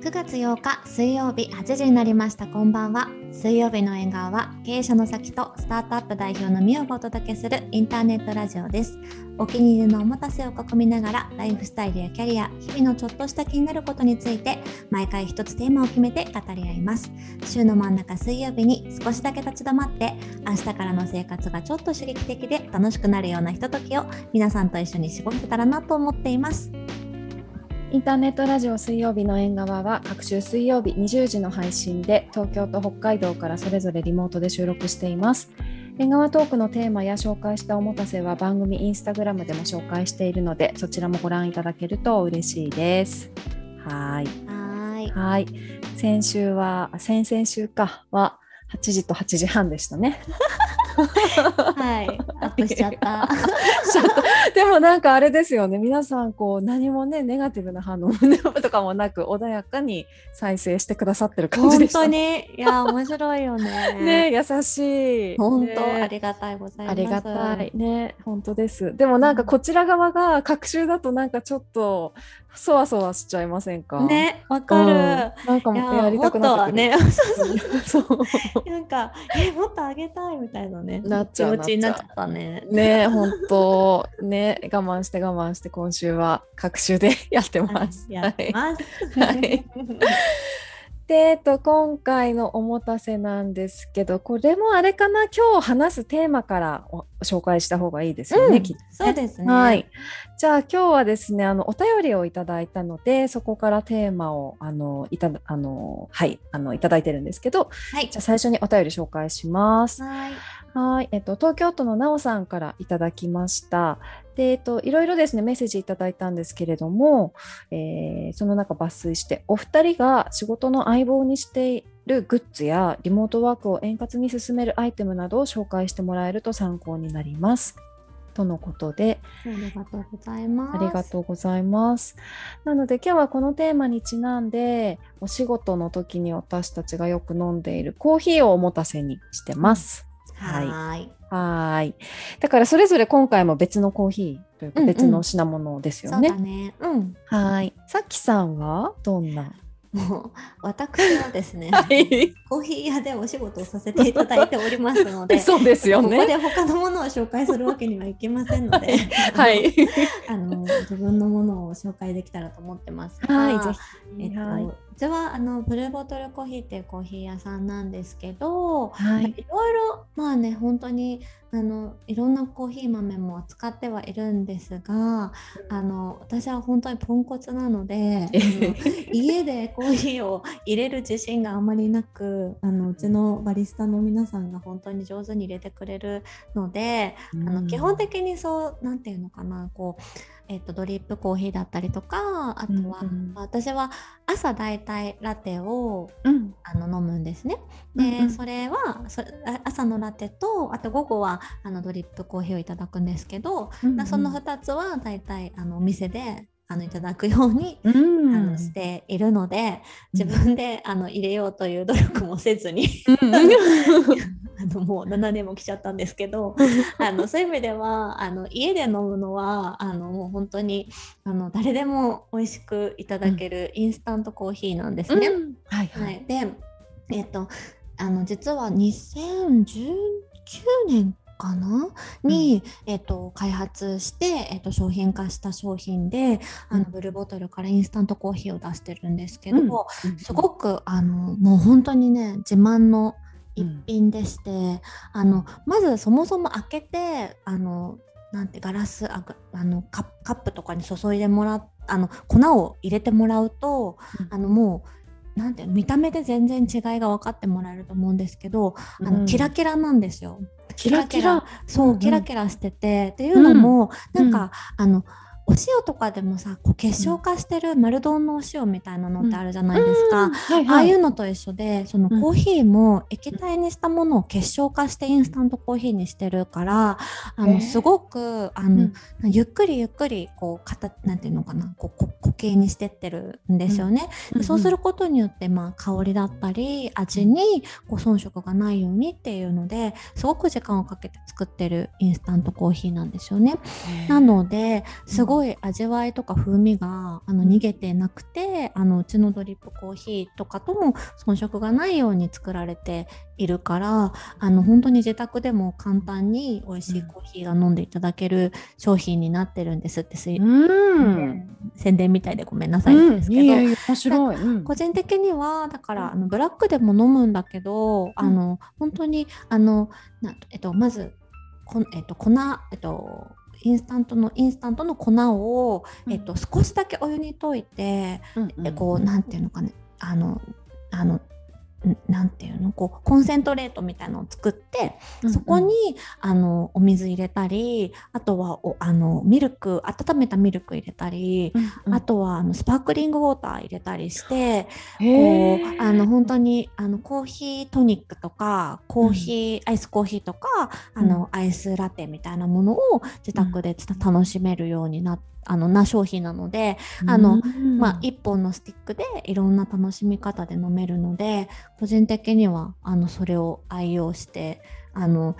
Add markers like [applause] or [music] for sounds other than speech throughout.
9月8日水曜日8時になりました。こんばんは。水曜日の縁側は経営者の先とスタートアップ代表のみおがお届けするインターネットラジオです。お気に入りのおもたせを囲みながらライフスタイルやキャリア日々のちょっとした気になることについて毎回一つテーマを決めて語り合います。週の真ん中水曜日に少しだけ立ち止まって明日からの生活がちょっと刺激的で楽しくなるようなひとときを皆さんと一緒に過ごせたらなと思っています。インターネットラジオ水曜日の縁側は各週水曜日20時の配信で東京と北海道からそれぞれリモートで収録しています。縁側トークのテーマや紹介したおもたせは番組インスタグラムでも紹介しているのでそちらもご覧いただけると嬉しいです。はい。はいはい。先週は、先々週かは8時と8時半でしたね。はい、アップしちゃった。[laughs] でもなんかあれですよね皆さんこう何もねネガティブな反応とかもなく穏やかに再生してくださってる感じでした。本当にいや面白いよね。[laughs] ね優しい。本当、ね、ありがたいございます。ありがたいね本当です。でもなんかこちら側が隔週だとなんかちょっとそわそわしちゃいませんか？ねわかる、うん、なんかもやりたくなってね [laughs] そうそうなんかえもっとあげたいみたいなねなっちゃう気持ちになっちゃったね。ね本当ね我慢して我慢して今週は各週でやってます、やってます、はい、っと、今回のおもたせなんですけどこれもあれかな？今日話すテーマから紹介した方がいいですよね、うん、きっと、ね、そうですね。はい。じゃあ今日はですね、あのお便りをいただいたので、そこからテーマをあのいたあのはいあのいただいてるんですけど、はい。じゃあ最初にお便り紹介します。はい。はい。えっと東京都のなおさんからいただきました。で、えっといろいろですねメッセージいただいたんですけれども、えー、その中抜粋してお二人が仕事の相棒にしてるグッズやリモートワークを円滑に進めるアイテムなどを紹介してもらえると参考になります。とのことでありがとうございます。ありがとうございます。なので今日はこのテーマにちなんでお仕事の時に私たちがよく飲んでいるコーヒーをおもたせにしてます。はい。はい。だからそれぞれ今回も別のコーヒーというか別の品物ですよね。うんうん、ね。うん。はい。さきさんは？どんな？もう私はですね、[laughs] はい、コーヒー屋でお仕事をさせていただいておりますので [laughs] そうですよねここで他のものを紹介するわけにはいきませんので [laughs] はいあの自分のものを紹介できたらと思ってますはいぜひ、えっと、はいうちはあのブルーボトルコーヒーっていうコーヒー屋さんなんですけど、はい、いろいろまあね本当にあのいろんなコーヒー豆も使ってはいるんですがあの私は本当にポンコツなので家でコーヒーを入れる自信があまりなくあのうちのバリスタの皆さんが本当に上手に入れてくれるので、うん、あの基本的にそう何て言うのかなこうえーと、ドリップコーヒーだったりとかあとは、うん、私は朝だいたいラテを、うん、あの飲むんですね。で、うん、それはそ朝のラテとあと午後はあのドリップコーヒーをいただくんですけど、うん、その2つはだいたいあのお店であのいただくように、うん、あのしているので自分であの入れようという努力もせずに [laughs] あのもう7年も来ちゃったんですけど [laughs] あのそういう意味ではあの家で飲むのはあのもう本当にあの誰でも美味しくいただけるインスタントコーヒーなんですね。うん、はい、はい、で、えっとあの実は2019年かな？に、うん、えーと、開発して、えーと、商品化した商品で、あのブルーボトルからインスタントコーヒーを出してるんですけど、うん、すごくあのもう本当にね自慢の一品でして、うん、あのまずそもそも開けてあのなんてガラスああのカップとかに注いでもらあの粉を入れてもらうと、あのもうなんて見た目で全然違いが分かってもらえると思うんですけど、あのキラキラなんですよ。キラキラ？そう、うん、キラキラしててっていうのも、うん、なんか、あのお塩とかでもさこう結晶化してる丸丼のお塩みたいなのってあるじゃないですか、ああいうのと一緒でそのコーヒーも液体にしたものを結晶化してインスタントコーヒーにしてるからあのすごくあの、ゆっくりゆっくりこうかたなんていうのかなこう固系にしてってるんですよね。でそうすることによって、まあ、香りだったり味にこう遜色がないようにっていうのですごく時間をかけて作ってるインスタントコーヒーなんですよね。なのですごい味わいとか風味があの逃げてなくてあのうちのドリップコーヒーとかとも遜色がないように作られているからあの本当に自宅でも簡単に美味しいコーヒーが飲んでいただける商品になってるんですってうん、宣伝みたいでごめんなさいですけど、うん、いやいや面白い、うん、個人的にはだからあのブラックでも飲むんだけど、あの本当にあのな、えっと、まずこ、えっと、粉、えっと、インスタントのインスタントの粉を、えっと、少しだけお湯に溶いて、うん、こうなんていうのかね。あのあのなんていうの？こうコンセントレートみたいのを作って、うんうん、そこにあのお水入れたりあとはおあのミルク温めたミルク入れたり、うんうん、あとはあのスパークリングウォーター入れたりしてこうあの本当にあのコーヒートニックとかコーヒー、うん、アイスコーヒーとかあの、アイスラテみたいなものを自宅で楽しめるようになって。あのな商品なのであの、まあ、1本のスティックでいろんな楽しみ方で飲めるので個人的にはあのそれを愛用してあの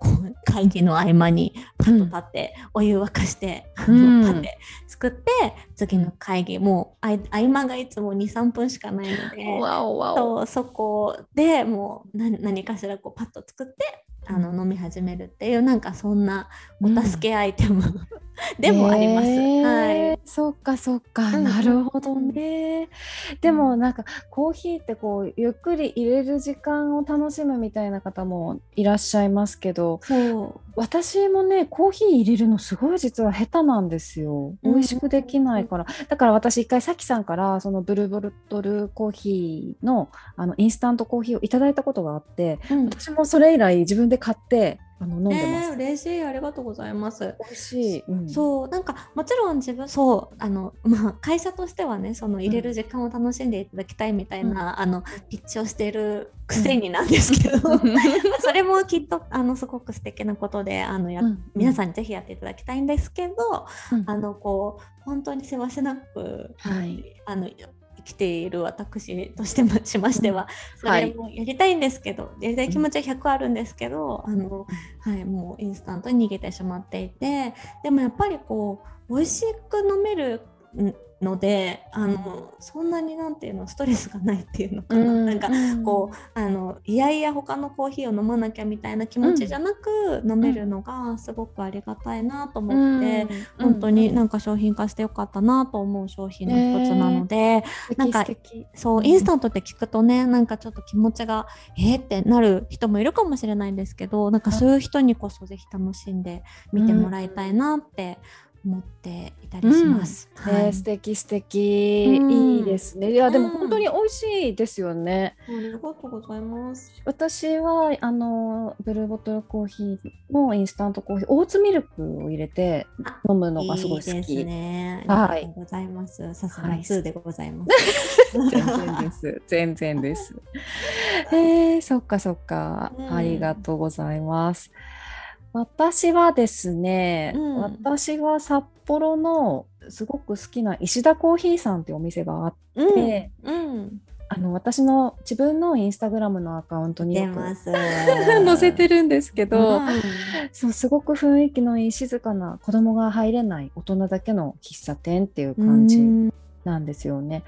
[laughs] 会議の合間にパッと立って、お湯沸かして、うん、パッて作って次の会議もう合間がいつも23分しかないのでそそこでもう何かしらこうパッと作ってあの飲み始めるっていうなんかそんなお助けアイテム、うん、[laughs] でもあります。えー、はい。そっかそっか、うん、なるほどね。でもなんかコーヒーってこうゆっくり入れる時間を楽しむみたいな方もいらっしゃいますけど、私もねコーヒー入れるのすごい実は下手なんですよ。美味しくできないから。だから私一回さきさんからそのブルボルトルコーヒーのあのインスタントコーヒーをいただいたことがあって、私もそれ以来自分でで買ってあの飲んでます、えー、嬉しい。ありがとうございます。美味しい、うん、そうなんかもちろん自分そうあのまあ会社としてはねその入れる時間を楽しんでいただきたいみたいな、うん、あのピッチをしているくせになんですけど、うん、[laughs] それもきっとあのすごく素敵なことであのや、皆さんにぜひやっていただきたいんですけど、あのこう本当にせわしなく、はい、あのきている私としてもしましてはそれもやりたいんですけど、はい、やりたい気持ちは100あるんですけど、あのはい、もうインスタントに逃げてしまっていてでもやっぱりこう美味しく飲めるのであのそんなになんていうのストレスがないっていうのかな、うん、[laughs] なんかこうあのいやいや他のコーヒーを飲まなきゃみたいな気持ちじゃなく、飲めるのがすごくありがたいなと思って、うん、本当になんか商品化してよかったなと思う商品の一つなので、えー、なんかそうインスタントって聞くとねなんかちょっと気持ちがえー、ってなる人もいるかもしれないんですけどなんかそういう人にこそぜひ楽しんで見てもらいたいなって思っていたりします。うん、はい、素敵素敵、うん、いいですね。いやでも本当に美味しいですよね。ありがとうございます。私はあのブルーボトルコーヒーのインスタントコーヒーオーツミルクを入れて飲むのがすごい好き。いいですね。ありがとうございます。さすが2でございます。全然です。全然です。[laughs] [laughs] えー、そっかそっか、ありがとうございます。私はですね、うん、私は札幌のすごく好きな石田コーヒーさんっていうお店があって、うん、うん、あの私の自分のインスタグラムのアカウントに [laughs] 載せてるんですけど、うん、そうすごく雰囲気のいい静かな子供が入れない大人だけの喫茶店っていう感じなんですよね。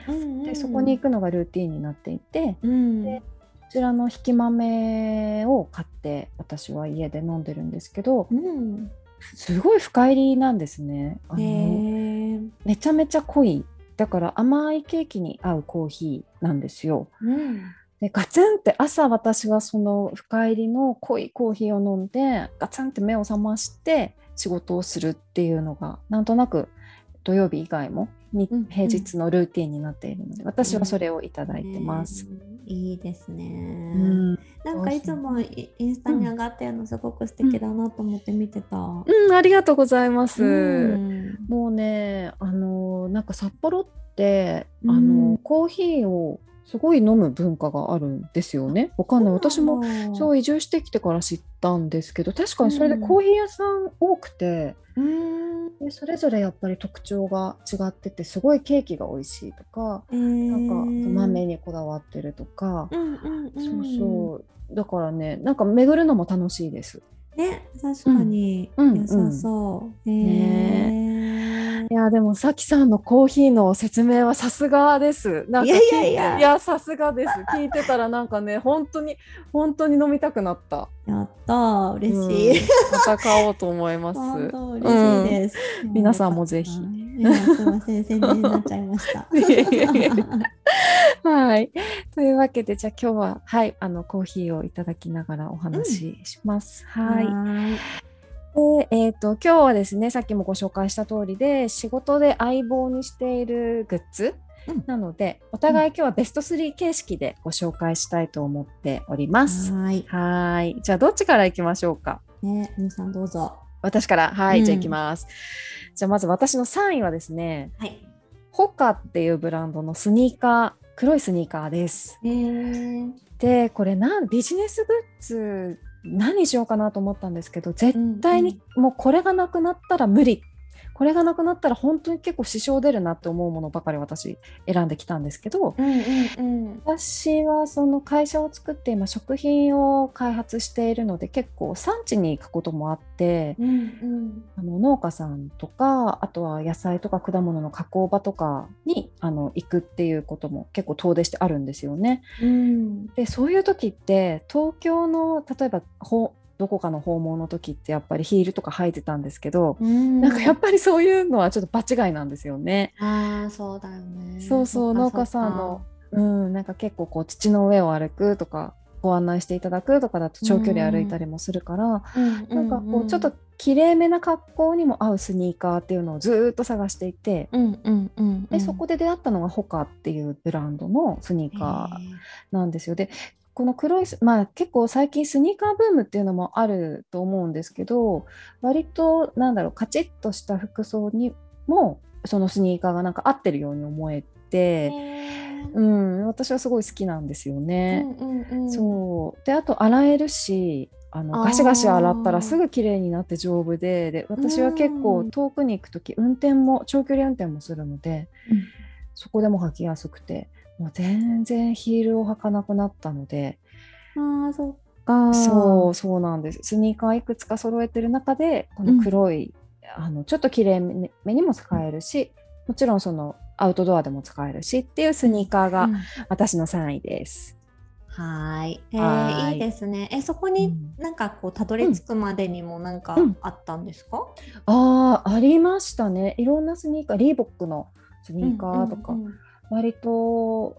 でそこに行くのがルーティンになっていて、でこちらの引き豆を買って私は家で飲んでるんですけど、うん、すごい深入りなんですね。あのめちゃめちゃ濃い。だから甘いケーキに合うコーヒーなんですよ。うん、でガツンって朝私はその深入りの濃いコーヒーを飲んでガツンって目を覚まして仕事をするっていうのがなんとなく土曜日以外も平日のルーティンになっているので、私はそれをいただいてます。うんいいですね、うん、なんかいつもインスタに上がってるのすごく素敵だなと思って見てた、うん、うん、ありがとうございます、うん、もうねあのなんか札幌ってあの、コーヒーをすごい飲む文化があるんですよね。わかんない。私もそう移住してきてから知ったんですけど、確かにそれでコーヒー屋さん多くて、うん、でそれぞれやっぱり特徴が違ってて、すごいケーキが美味しいとか、なんか豆にこだわってるとか、そうそう。だからね、なんか巡るのも楽しいです。ね、確かに良さそう。うんうん、ねいやでもさきさんのコーヒーの説明はさすがです。なんかいやいやいやいやさすがです。聞いてたらなんかね本当に本当に飲みたくなった。やった嬉しい、うん、また買おうと思います。嬉しいです。うん、皆さんもぜひ。すみません宣伝になっちゃいました。[laughs] はい。というわけで、じゃあ今日は、はい、あの、コーヒーをいただきながらお話しします。うん、はい。で、えっ、ー、と、今日はですね、さっきもご紹介した通りで、仕事で相棒にしているグッズ、うん、なので、お互い今日はベスト3形式でご紹介したいと思っております。はい。はい。じゃあ、どっちからいきましょうか？ね、皆さんどうぞ。私から、はい、うん、じゃあいきます。じゃあ、まず私の3位はですね、はい、ホカっていうブランドのスニーカー、黒いスニーカーです。でこれなんビジネスグッズ何しようかなと思ったんですけど絶対にもうこれがなくなったら無理これがなくなったら本当に結構支障出るなって思うものばかり私選んできたんですけど、うんうんうん、私はその会社を作って今食品を開発しているので結構産地に行くこともあって、うんうん、あの農家さんとかあとは野菜とか果物の加工場とかにあの行くっていうことも結構遠出してあるんですよね。うん、でそういう時って東京の例えばどこかの訪問の時ってやっぱりヒールとか履いてたんですけど、んなんかやっぱりそういうのはちょっと場違いなんですよね。ああそうだよね。そうそう農家さんのうんなんか結構こう土の上を歩くとかご案内していただくとかだと長距離歩いたりもするから、うん、なんかこうちょっときれいめな格好にも合うスニーカーっていうのをずっと探していて、うんうんうん、でそこで出会ったのがホカっていうブランドのスニーカーなんですよ。でこの黒いまあ結構最近スニーカーブームっていうのもあると思うんですけど割となんだろうカチッとした服装にもそのスニーカーがなんか合ってるように思えて、うん、私はすごい好きなんですよね。うんうんうん、そう。であと洗えるしあのガシガシ洗ったらすぐ綺麗になって丈夫でで私は結構遠くに行く時運転も長距離運転もするので、うん、そこでも履きやすくてもう全然ヒールを履かなくなったので。あそっか。そうそうなんです。スニーカーいくつか揃えてる中でこの黒い、うん、あのちょっときれいめにも使えるし、もちろんそのアウトドアでも使えるしっていうスニーカーが私の3位です。うん、はい、えー、い。いですね。え、そこになんかこうたどり着くまでにもなんかあったんですか？うん、ああ、ありましたね。いろんなスニーカー、リーボックのスニーカーとか、うんうんうん、割と、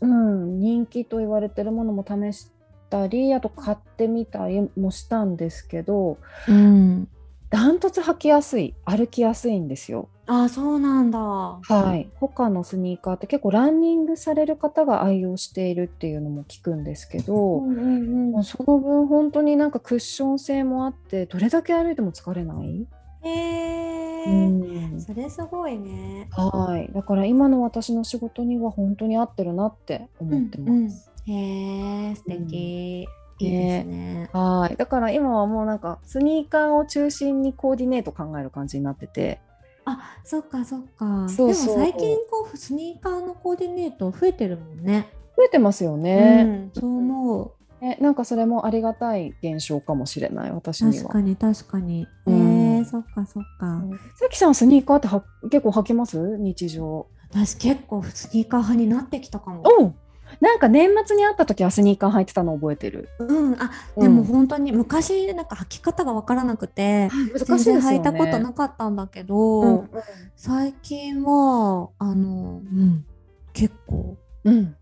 うん、人気と言われてるものも試したりあと買ってみたりもしたんですけど、うん、ダントツ履きやすい歩きやすいんですよ。あそうなんだ。はい。他のスニーカーって結構ランニングされる方が愛用しているっていうのも聞くんですけど、うんうんうん、その分本当になんかクッション性もあってどれだけ歩いても疲れない。へえ、うん、それすごいね。はい。だから今の私の仕事には本当に合ってるなって思ってます。うんうん、へえ、素敵。うん、いいですね。はい。だから今はもうなんかスニーカーを中心にコーディネート考える感じになってて。あ、そっかそっか。そうそうでも最近こうスニーカーのコーディネート増えてるもんね。増えてますよね。うん、そう思う。えなんかそれもありがたい現象かもしれない私には確かに確かに、うん、えー、そっかそっか。さきさんスニーカーっては結構履きます？日常。私結構スニーカー派になってきたかも。おなんか年末に会った時はスニーカー履いてたの覚えてる。うん、あでも本当に昔なんか履き方が分からなくて、うん、難しい、ね、履いたことなかったんだけど、うんうん、最近はあの、うん、結構、うん、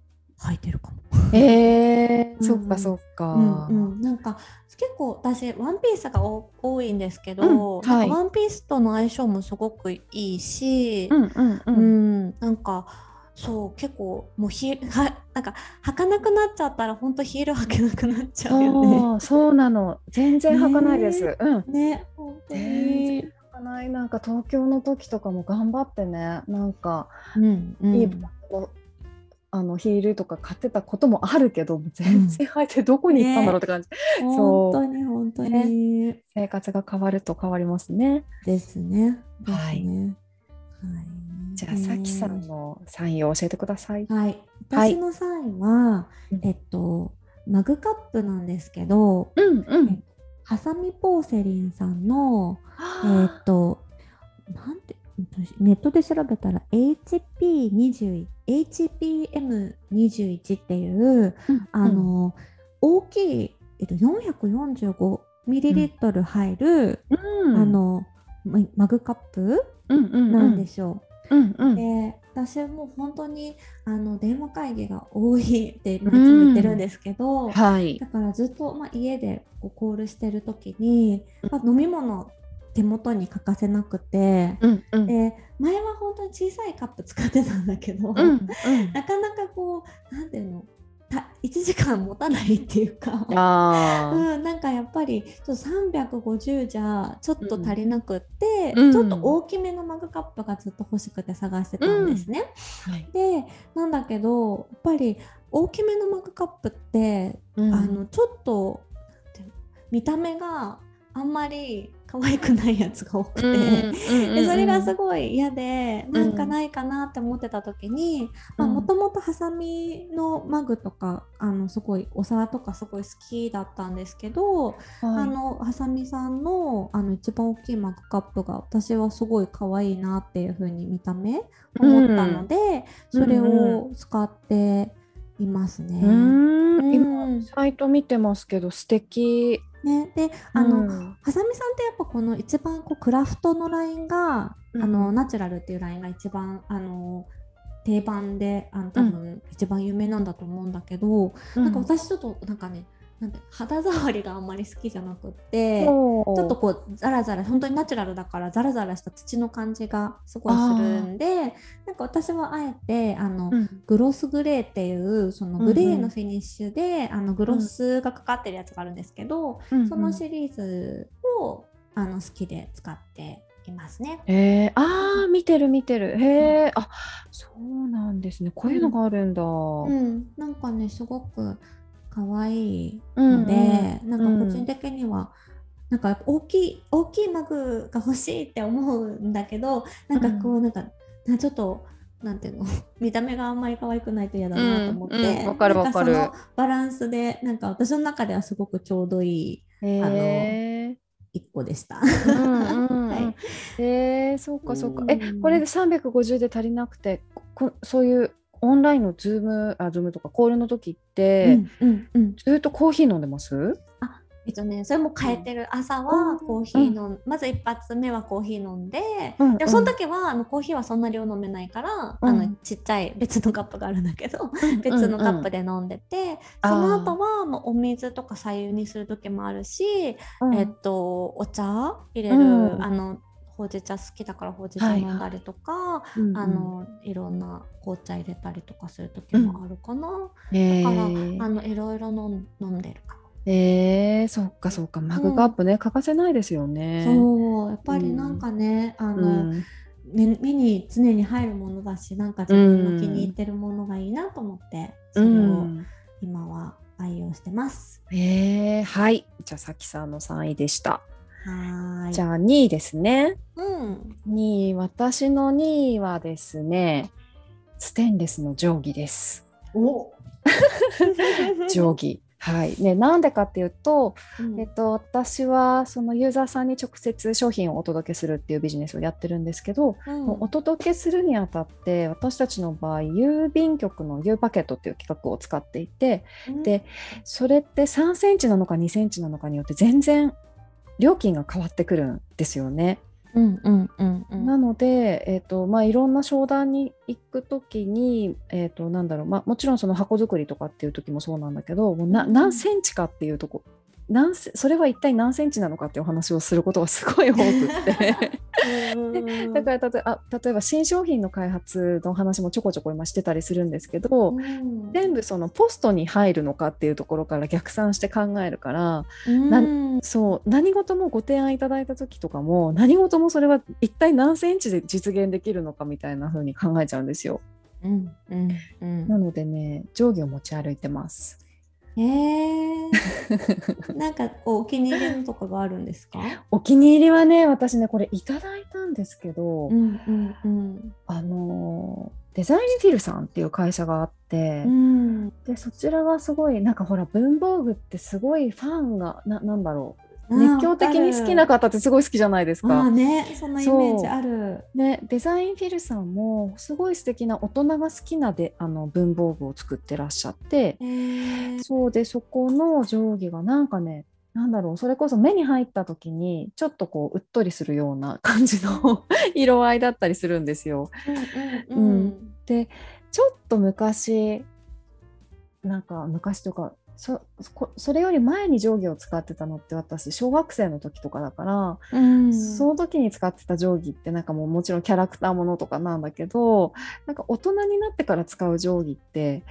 履いてるかも。えー、そっかそっか、うんうん、なんか結構私ワンピースが多いんですけど、うんはい、ワンピースとの相性もすごくいいし、うんうんうん、なんかそう結構もうヒ [laughs] はなんか履かなくなっちゃったら本当ヒール履けなくなっちゃうよね。そうなの。全然履かないです。ね、うん。ね本当に。かない。なんか東京の時とかも頑張ってね。なんか、うんうん、いいあのヒールとか買ってたこともあるけど全然履いてどこに行ったんだろうって感じ、ね、本当に本当に、ね、生活が変わると変わりますね。ですね。はい、はい、じゃあ、さきさんのサインを教えてください。はい、私のサインは、はい、えっとマグカップなんですけど、うんうん、ハサミポーセリンさんのえっとなんてネットで調べたら HP21 HPM21 っていう、うん、あの、大きい、えっと、445ミリリットル入る、うん、あのマグカップなんでしょう。うんうん、で私も本当にあの電話会議が多いっていつも言ってるんですけど、はい、だからずっと、まあ、家でこうコールしてる時に、まあ、飲み物手元に欠かせなくて、うんうん、で前は本当に小さいカップ使ってたんだけど、うんうん、なかなかこうなんていうの1時間持たないっていうか [laughs] うん、なんかやっぱりちょっと350じゃちょっと足りなくって、うん、ちょっと大きめのマグカップがずっと欲しくて探してたんですね。うん。はい、でなんだけどやっぱり大きめのマグカップって、あのちょっと見た目があんまり可愛くないやつが多くて、でそれがすごい嫌でなんかないかなって思ってた時にもともとハサミのマグとかあのすごいお皿とかすごい好きだったんですけど、はい、あのハサミさんのあの一番大きいマグカップが私はすごい可愛いなっていう風に見た目思ったので、うん、それを使っていますね。今サイト見てますけど素敵ね、であの、うん、ハサミさんってやっぱこの一番こうクラフトのラインが、うん、あのナチュラルっていうラインが一番あの定番であの多分一番有名なんだと思うんだけど、うん、なんか私ちょっとなんかねなんて肌触りがあんまり好きじゃなくってちょっとこうザラザラ本当にナチュラルだからザラザラした土の感じがすごいするんでなんか私はあえてあの、うん、グロスグレーっていうそのグレーのフィニッシュで、うんうん、あのグロスがかかってるやつがあるんですけど、うんうん、そのシリーズをあの好きで使っていますね。へえ、ああ、見てる見てる。へえ、あ、そうなんですね。こういうのがあるんだ。うん、うん、なんかね、すごく可愛いので、うんうん、なんか個人的には、なんか大きい大きいマグが欲しいって思うんだけどなんかこう、なんかちょっとなんていうの [laughs] 見た目があんまり可愛くないと嫌だなと思って、うんうん、かるわかる。バランスでなんか私の中ではすごくちょうどいい、あの一個でした。うんうん [laughs] はい、えー、そうかそうか。えこれで350で足りなくてこそういうオンラインのズームあズームとかコールの時って、うんうんうん、ずっとコーヒー飲んでます？あえっとね、それも変えてる、朝はコーヒー飲ん、うん、まず一発目はコーヒー飲んで、うんうん、でもその時はあのコーヒーはそんな量飲めないから、うん、あのちっちゃい別のカップがあるんだけど、うん、[laughs] 別のカップで飲んでて、その後はもうお水とか左右にする時もあるし、えっとお茶入れる、あのほうじ茶好きだからほうじ茶飲んだりとか、はいはい、あのいろんな紅茶入れたりとかする時もあるかな、うん、だから、あのいろいろ飲んでるかえー、そっかそっか。マグカップね、うん、欠かせないですよね。そう。やっぱりなんかね、うん、あの、目目に常に入るものだしなんか自分の気に入ってるものがいいなと思って、それを今は愛用してます。えー、はい。じゃあさきさんの3位でした。はい。じゃあ2位ですね。うん、2位私の2位はですねステンレスの定規です。お。[laughs] [laughs] 定規。はい。ね、なんでかっていうと、うん、えっと、私はそのユーザーさんに直接商品をお届けするっていうビジネスをやってるんですけど、うん、お届けするにあたって私たちの場合郵便局の U パケットっていう企画を使っていて、うん、でそれって3センチなのか2センチなのかによって全然料金が変わってくるんですよね。うんうんうんうん、なので、えーとまあ、いろんな商談に行く時に、えーとなんだろう。まあ、もちろんその箱作りとかっていう時もそうなんだけどもうな何センチかっていうとこ何それは一体何センチなのかっていう話をすることがすごい多くって。[laughs] だから例えあ例えば新商品の開発の話もちょこちょこ今してたりするんですけど、うん、全部そのポストに入るのかっていうところから逆算して考えるから、うん、そう何事もご提案いただいた時とかも何事もそれは一体何センチで実現できるのかみたいな風に考えちゃうんですよ。うんうんうん、なのでね定規を持ち歩いてます。えー、[laughs] なんかお気に入りのとかがあるんですか？お気に入りはね私ねこれいただいたんですけど、うんうんうん、あのデザインフィルさんっていう会社があって、うん、でそちらはすごいなんかほら文房具ってすごいファンがななんだろう熱狂的に好きな方ってすごい好きじゃないですか。あね、そんなイメージある。ね、デザインフィルさんもすごい素敵な大人が好きなであの文房具を作ってらっしゃって、そうでそこの定規がなんかねなんだろうそれこそ目に入った時にちょっとこううっとりするような感じの [laughs] 色合いだったりするんですよ。うん、うんうん、でちょっと昔なんか昔とかそそれより前に定規を使ってたのって私小学生の時とかだから、うん、その時に使ってた定規ってなんかもうもちろんキャラクターものとかなんだけどなんか大人になってから使う定規って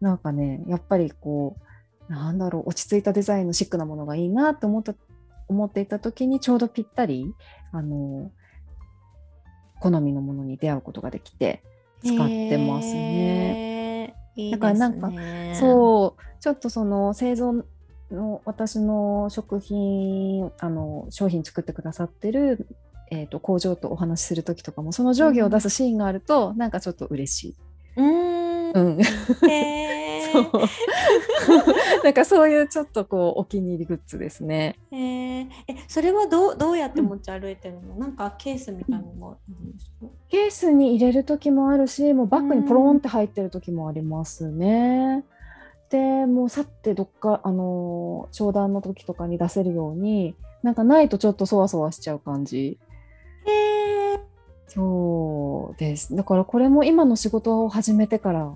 なんかねやっぱりこうなんだろう落ち着いたデザインのシックなものがいいなって思った思っていた時にちょうどぴったりあの好みのものに出会うことができて使ってますね。いいだからなんかそうちょっとその製造の私の食品あの商品作ってくださってる、えーと、工場とお話しする時とかもその定規を出すシーンがあると、うん、なんかちょっと嬉しい。うん。うん、そう [laughs] なんかそういうちょっとこうお気に入りグッズですね。えそれはどうどうやって持ち歩いてるの、うん、なんかケースみたいなのがあるんですか、ケースに入れる時もあるしもうバッグにポロンって入ってる時もありますね。でもうさってどっかあの商談の時とかに出せるようになんかないとちょっとそわそわしちゃう感じ。へーそうです。だからこれも今の仕事を始めてから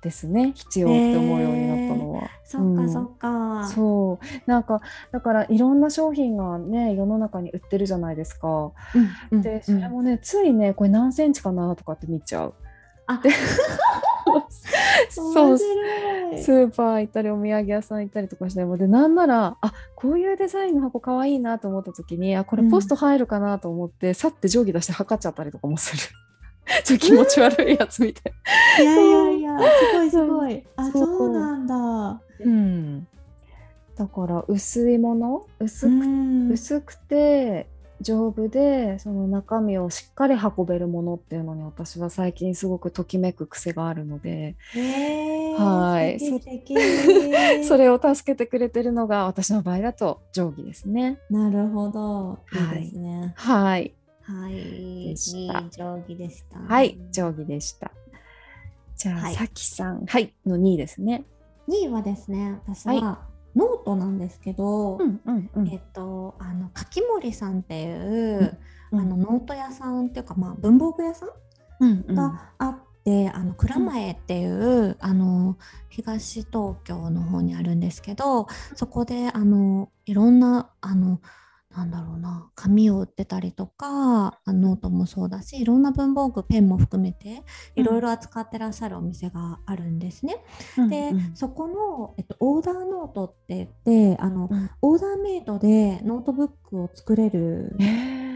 ですね。必要って思うようになったのは。そっかそっか、うん、そう。なんかだからいろんな商品がね世の中に売ってるじゃないですか。うん、でそれもね、ついねこれ何センチかなとかって見ちゃう。あ。[laughs] そう。スーパー行ったりお土産屋さん行ったりとかしてもでなんならあこういうデザインの箱かわいいなと思った時にあこれポスト入るかなと思って、うん、さって定規出して測っちゃったりとかもする。[laughs] ちょ気持ち悪いやつみたい。いやいやいやすごいすごい。あそうなんだ。うん。だから薄いもの？薄く薄くて丈夫でその中身をしっかり運べるものっていうのに私は最近すごくときめく癖があるので、はい [laughs] それを助けてくれてるのが私の場合だと定規ですね。なるほどいいですね。はい、はい、い。い定規でした。はい定規でした。じゃあ、はい、さきさん。はいの2位ですね。2位はですね私は、はい。ノートなんですけど、うんうんうん、えっとあのカキモリさんっていう、うん、あのノート屋さんっていうかまあ文房具屋さん。があって、あの蔵前っていう、あの東東京の方にあるんですけどそこであのいろんなあのなんだろうな紙を売ってたりとかノートもそうだしいろんな文房具ペンも含めていろいろ扱ってらっしゃるお店があるんですね。うん、で、そこの、えっと、オーダーノートって言ってあの、うん、オーダーメイドでノートブックを作れる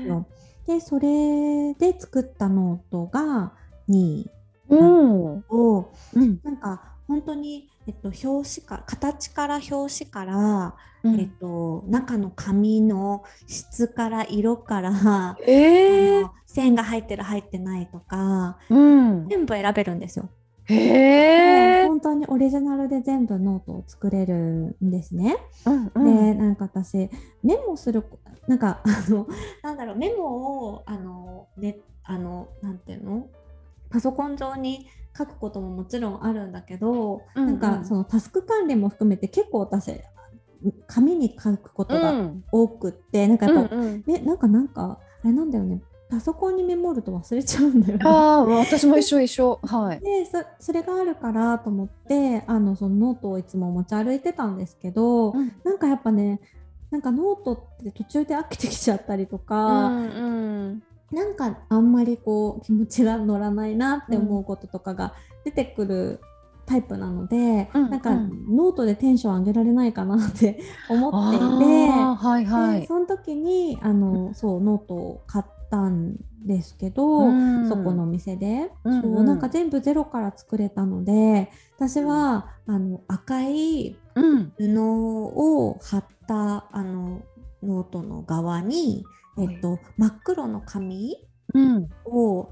の。でそれで作ったノートが2位を、うん、なんか本当に、えっと、表紙か形から表紙から、うん、えっと、中の紙の質から色から、えー、線が入ってる入ってないとか、うん、全部選べるんですよ。へえ、本当にオリジナルで全部ノートを作れるんですね。うんうん、でなんか私メモするなんかあのなんだろうメモをあのねあのなんていうの？パソコン上に書くことももちろんあるんだけど、うんうん、なんかそのタスク管理も含めて結構私紙に書くことが多くって、うん、なんかやっぱ、うんうん、ねなんかなんかあれなんだよね。パソコンにメモると忘れちゃうんだよ、ね、ああ私も一緒一緒。はい。でそそれがあるからと思ってあのそのノートをいつも持ち歩いてたんですけど、うん、なんかやっぱねなんかノートって途中で飽きてきちゃったりとか、うんうんなんかあんまりこう気持ちが乗らないなって思うこととかが出てくるタイプなので、うん、なんかノートでテンション上げられないかなって思っていて、はいはい、その時にあのそうノートを買ったんですけど、うん、そこのお店で、うんうん、そうなんか全部ゼロから作れたので私はあの赤い布を貼ったあのノートの側に、えっと、真っ黒の紙を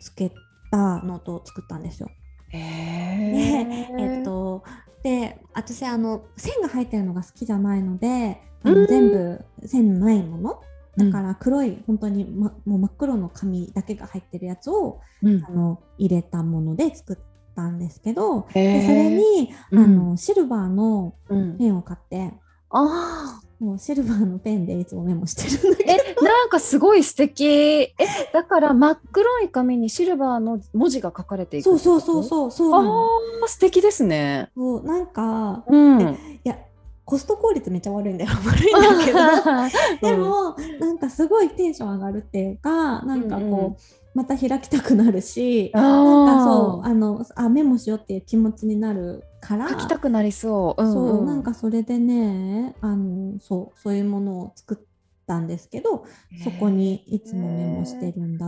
つけたノートを作ったんですよ。でえっとで私あの線が入ってるのが好きじゃないのであの全部線のないもの。だから黒い本当に、ま、もう真っ黒の紙だけが入ってるやつを、うん、あの入れたもので作ったんですけどでそれに、あのシルバーのペンを買って、あもうシルバーのペンでいつもメモしてるんだけど。えなんかすごい素敵。えだから真っ黒い紙にシルバーの文字が書かれていくそうそうそうそうそうああ素敵ですね。そうなんか、うん、いやコスト効率めっちゃ悪いんだよ。[laughs] 悪いんだけど。[laughs] でも、うん、なんかすごいテンション上がるっていうかなんかこう、うんうん。また開きたくなるしなんかそうあのあメモしようっていう気持ちになるから。書きたくなりそう,、うんうん、そうなんかそれでねあのそうそういうものを作ったんですけどそこにいつもメモしてるんだ。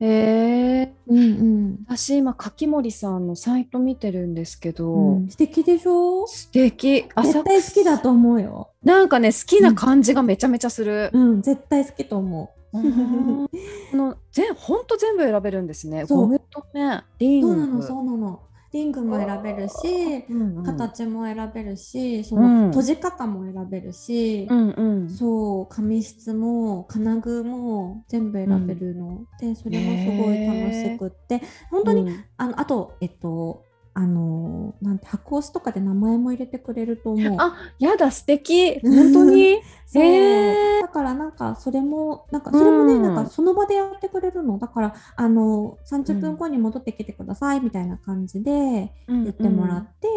へえー、うんうん、私今柿森さんのサイト見てるんですけど、うん、素敵でしょ？素敵。絶対好きだと思うよ。なんかね好きな感じがめちゃめちゃする、うん、うん、絶対好きと思う。あ [laughs] の全本当全部選べるんですね。ゴムとね、リング。そうなのそうなの。リングも選べるし、うんうん、形も選べるし、その閉じ方も選べるし、うんうん、そう紙質も金具も全部選べるの、うん、でそれもすごい楽しくって。本当に、うん、あのあとえっとあのなんて箱押しとかで名前も入れてくれると思う。あやだ素敵。本当に？[laughs] そう、えー、だからなんかそれもなんかそれもね、うん、なんかその場でやってくれるの。だからあの30分後に戻ってきてくださいみたいな感じで言ってもらって、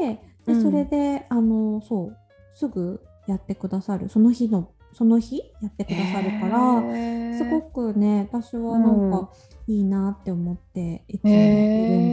うん。うん、でそれであのそうすぐやってくださる。その日のその日やってくださるから、えー、すごくね私はなんか、いいなって思っていつもいる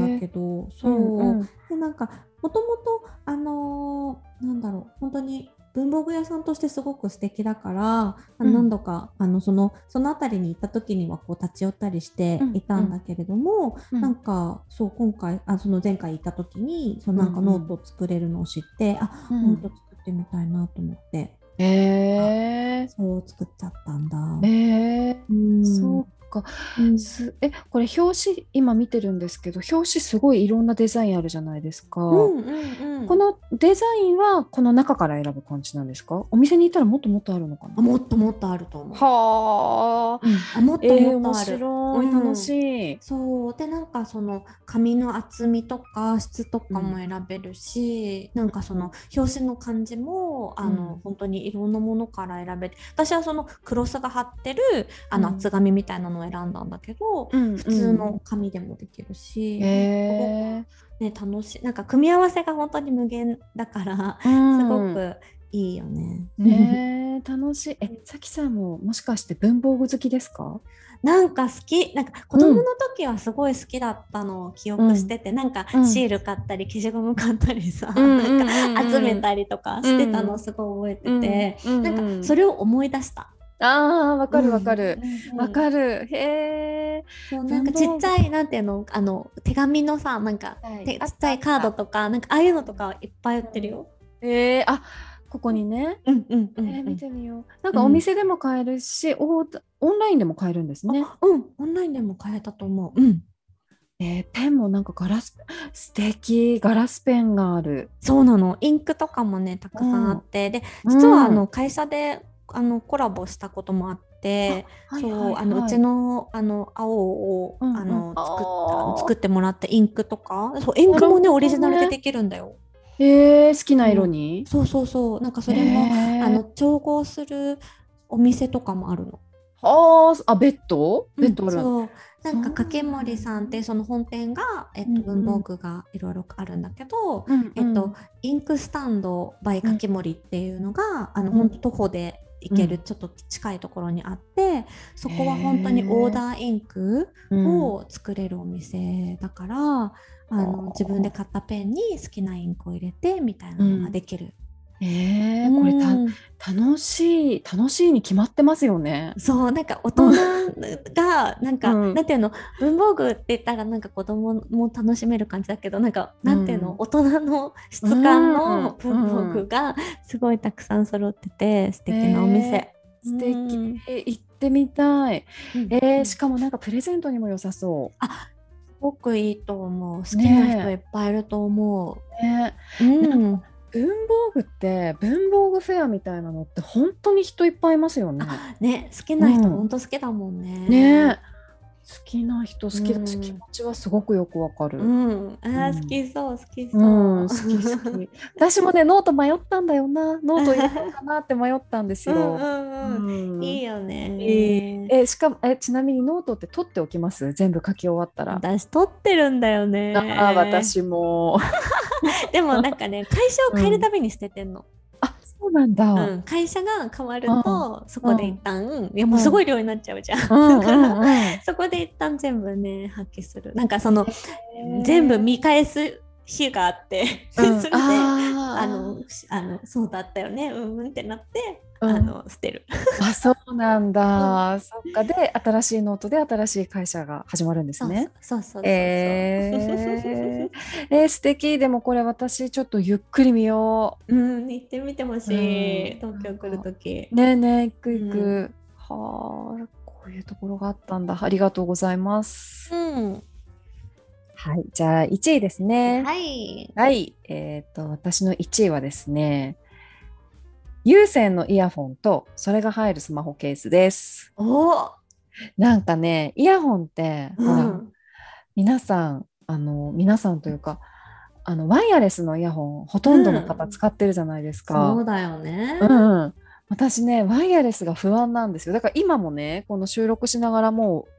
んだけど、そう、うんうん、でなんかもともとあのー、なんだろう本当に文房具屋さんとしてすごく素敵だから、うん、何度かあのそのその辺りに行った時にはこう立ち寄ったりしていたんだけれども、うん。うん、なんかそう今回あその前回行った時にそのなんかノートを作れるのを知って、うんうん、あノート作ってみたいなと思って。えー、そう作っちゃったんだ。えー、うん、そうか、うん、すえこれ表紙今見てるんですけど表紙すごいいろんなデザインあるじゃないですか、うんうんうん、このデザインはこの中から選ぶ感じなんですか？お店に行ったらもっともっとあるのかな？もっともっとあると思う。はあ、うん、もっともっとある、えー、面白い、楽しい、うん、そう。でなんかその紙の厚みとか質とかも選べるし、うん、なんかその表紙の感じもあの、うん、本当にいろんなものから選べて私はそのクロスが貼ってるあの厚紙みたいなのを選んだんだけど、うん、普通の紙でもできるし、ね、楽しいなんか組み合わせが本当に無限だから、すごくいいよね。ね楽しい。え、さきさんももしかして文房具好きですか？なんか好きなんか子供の時はすごい好きだったのを記憶してて、うん、なんかシール買ったり消しゴム買ったりさ、うん、なんか集めたりとかしてたのすごい覚えてて、うん、なんかそれを思い出した。ああ、わかるわかる。わ、かる。へえ。なんかちっちゃい、なんていうの、あの、手紙のさ、なんか、はい、ちっちゃいカードとか、なんかああいうのとかいっぱい売ってるよ。ええあ、ここにね。うんうんうん、えー、見てみよう。なんかお店でも買えるし、オンラインでも買えるんですね。うん、オンラインでも買えたと思う。うん。えー、ペンもなんかガラス素敵ガラスペンがあるそうなのインクとかもねたくさんあって、うん、で実はあの会社であのコラボしたこともあって、そうあのうちのあの青を、うんうん、あの作った作ってもらったインクとかそうインクもねオリジナルでできるんだよ。えー、好きな色に、そうそうそう。なんかそれも、あの調合するお店とかもあるの。はあ、あベッド？ベッドある、そう。なんか掛森さんってその本店が、えっと、文房具がいろいろあるんだけど、うんうん、えっと、インクスタンド by 掛森っていうのが、うん、あの本当徒歩で行けるちょっと近いところにあって、うん、そこは本当にオーダーインクを作れるお店だから、うん、あの自分で買ったペンに好きなインクを入れてみたいなのができる。えー、これた、楽しい楽しいに決まってますよね。そうなんか大人がなんか、うん、なんていうの？文房具って言ったらなんか子供も楽しめる感じだけどなんか、うん、なんていうの？大人の質感の文房具がすごいたくさん揃ってて素敵なお店。えー、素敵、え行ってみたい、えー、しかもなんかプレゼントにも良さそう。あすごくいいと思う。好きな人いっぱいいると思う。ね、うん文房具って文房具フェアみたいなのって本当に人いっぱいいますよね。ね好きな人、うん、本当好きだもんね。ね好きな人好きだし、うん、気持ちはすごくよくわかる。うん、あ、うん、好きそう好きそう。うん、好き好き。[laughs] 私もねノート迷ったんだよな。ノート入れようかなって迷ったんですよ。いいよね。いいえしかもえちなみにノートって取っておきます？全部書き終わったら。私取ってるんだよね。あ私も。[laughs] でもなんかね [laughs] 会社を変えるたびに捨ててんの。そうなんだ、うん、会社が変わると、そこで一旦、うん、いやもうすごい量になっちゃうじゃん、だから、そこで一旦全部ね破棄する。なんかその全部見返す日があって [laughs] それであのあのそうだったよねうんうんってなってあの捨てる。[laughs] あそうなんだ、うん、そっかで新しいノートで新しい会社が始まるんですね。そうそうそうえー、えー、素敵でもこれ私ちょっとゆっくり見よう。うん行ってみてほしい、うん、東京来る時。ねえねえ行く行く。うん、はあこういうところがあったんだありがとうございます。うん。はい、じゃあ1位ですね。はい。はい、えっ、ー、と私の1位はですね。有線のイヤホンとそれが入るスマホケースです。おなんかねイヤホンって、うん、ほら皆さんあの皆さんというかあのワイヤレスのイヤホンほとんどの方使ってるじゃないですか。うん、そうだよね、うん、うん、私ねワイヤレスが不安なんですよだから今もねこの収録しながらもう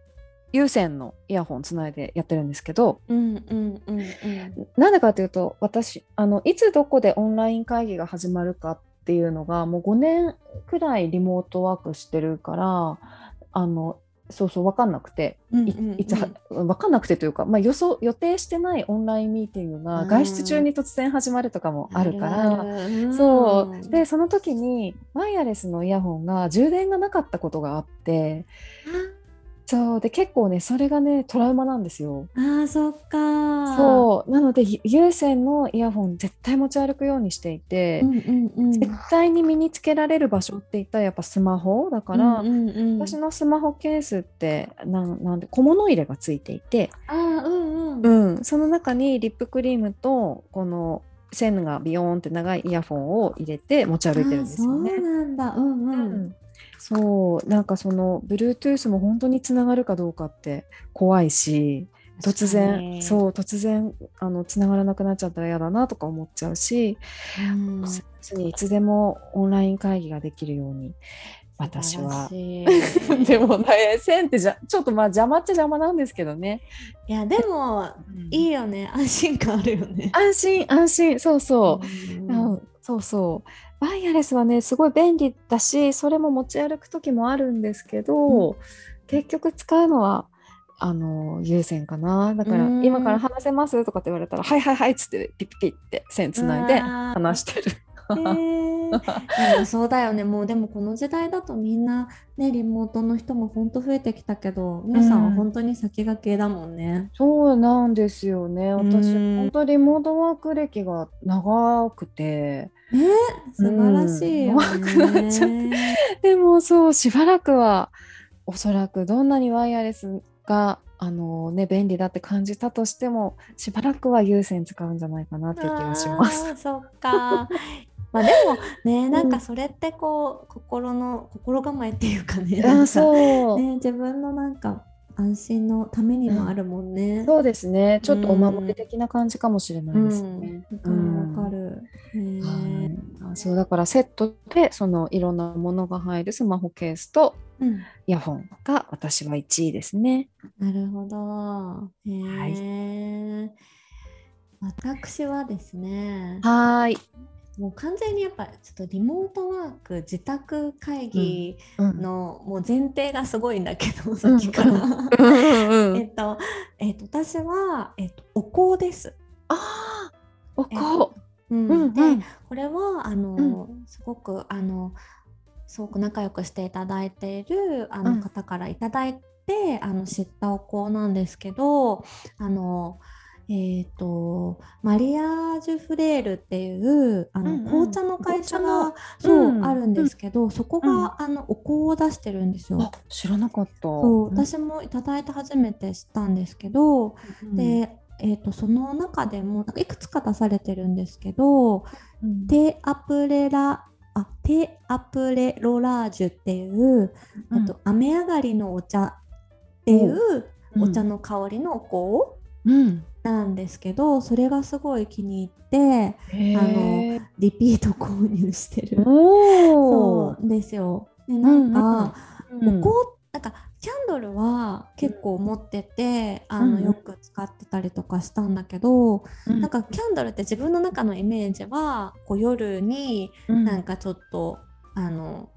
有線のイヤホンつないでやってるんですけど、うんうんうん。うん、なんでかというと私あのいつどこでオンライン会議が始まるかっっていうのがもう5年くらいリモートワークしてるからあのそうそう分かんなくて、うんうんうん、いつ分かんなくてというか、まあ、予想予定してないオンラインミーティングが外出中に突然始まるとかもあるから、うん、そう。でその時にワイヤレスのイヤホンが充電がなかったことがあって。そう。で結構ねそれがねトラウマなんですよ。あそっかそう。なので有線のイヤホン絶対持ち歩くようにしていて、うんうんうん、絶対に身につけられる場所って言ったらやっぱスマホだから、うんうんうん、私のスマホケースってなんなんで小物入れがついていて。あ、うんうん、うん、その中にリップクリームとこの線がビヨーンって長いイヤホンを入れて持ち歩いてるんですよね。そうなんだ、うんうん、うんそうなんかその Bluetooth も本当につながるかどうかって怖いし突然そう突然あのつながらなくなっちゃったら嫌だなとか思っちゃうし、うん、いつでもオンライン会議ができるように私は。[laughs] でも、ね、線ってじゃちょっとまあ邪魔っちゃ邪魔なんですけどね。いやでも、うん、いいよね。安心感あるよね。安心安心。そうそう、うん、そうそうワイヤレスはねすごい便利だしそれも持ち歩く時もあるんですけど、うん、結局使うのはあの有線かな。だから今から話せますとかって言われたら「はいはいはい」っつってピッピッって線つないで話してる。えー、[laughs] そうだよね。もうでもこの時代だとみんなねリモートの人も本当増えてきたけど皆さんは本当に先駆けだもんね、うん、そうなんですよね。私、本当リモートワーク歴が長くてね素晴らしいよね、でもそうしばらくはおそらくどんなにワイヤレスがあのね便利だって感じたとしてもしばらくは有線使うんじゃないかなっていう気がします。そっか。[laughs] まあでもねなんかそれってこう、心の心構えっていうかねかそう。ね自分のなんか安心のためにもあるもんね、うん、そうですね。ちょっとお守り的な感じかもしれないですね。うん、わ、かる、うん、そうだからセットでそのいろんなものが入るスマホケースとイヤホンが私は1位ですね。なるほど。へえ、はい、私はですね。はい。もう完全にやっぱちょっとリモートワーク自宅会議のもう前提がすごいんだけど、うん、さっきから。えっとえっと私は、えっと、お香です。ああお香、うん。うんうん。でこれはあの、すごくあのすごく仲良くしていただいているあうん。の方からいただいて、あの知ったお香なんですけどあのえー、とマリアージュフレールっていうあの、うんうん。紅茶の会社が紅そう、うん。あるんですけどそこが、あのお香を出してるんですよ。あ知らなかった。そう私もいただいて初めて知ったんですけど、うん、で、えー、とその中でもなんかいくつか出されてるんですけどうん。テアプレラあテアプレロラージュっていう、あと雨上がりのお茶っていうお茶の香りのおうん、香なんですけど、それがすごい気に入ってへあーリピート購入してる。おそうですよ。でなんか、うんお香なんかキャンドルは結構持ってて、あのうん。よく使ってたりとかしたんだけど、うん。なんかキャンドルって自分の中のイメージはこう夜にうん。なんかちょっと、あの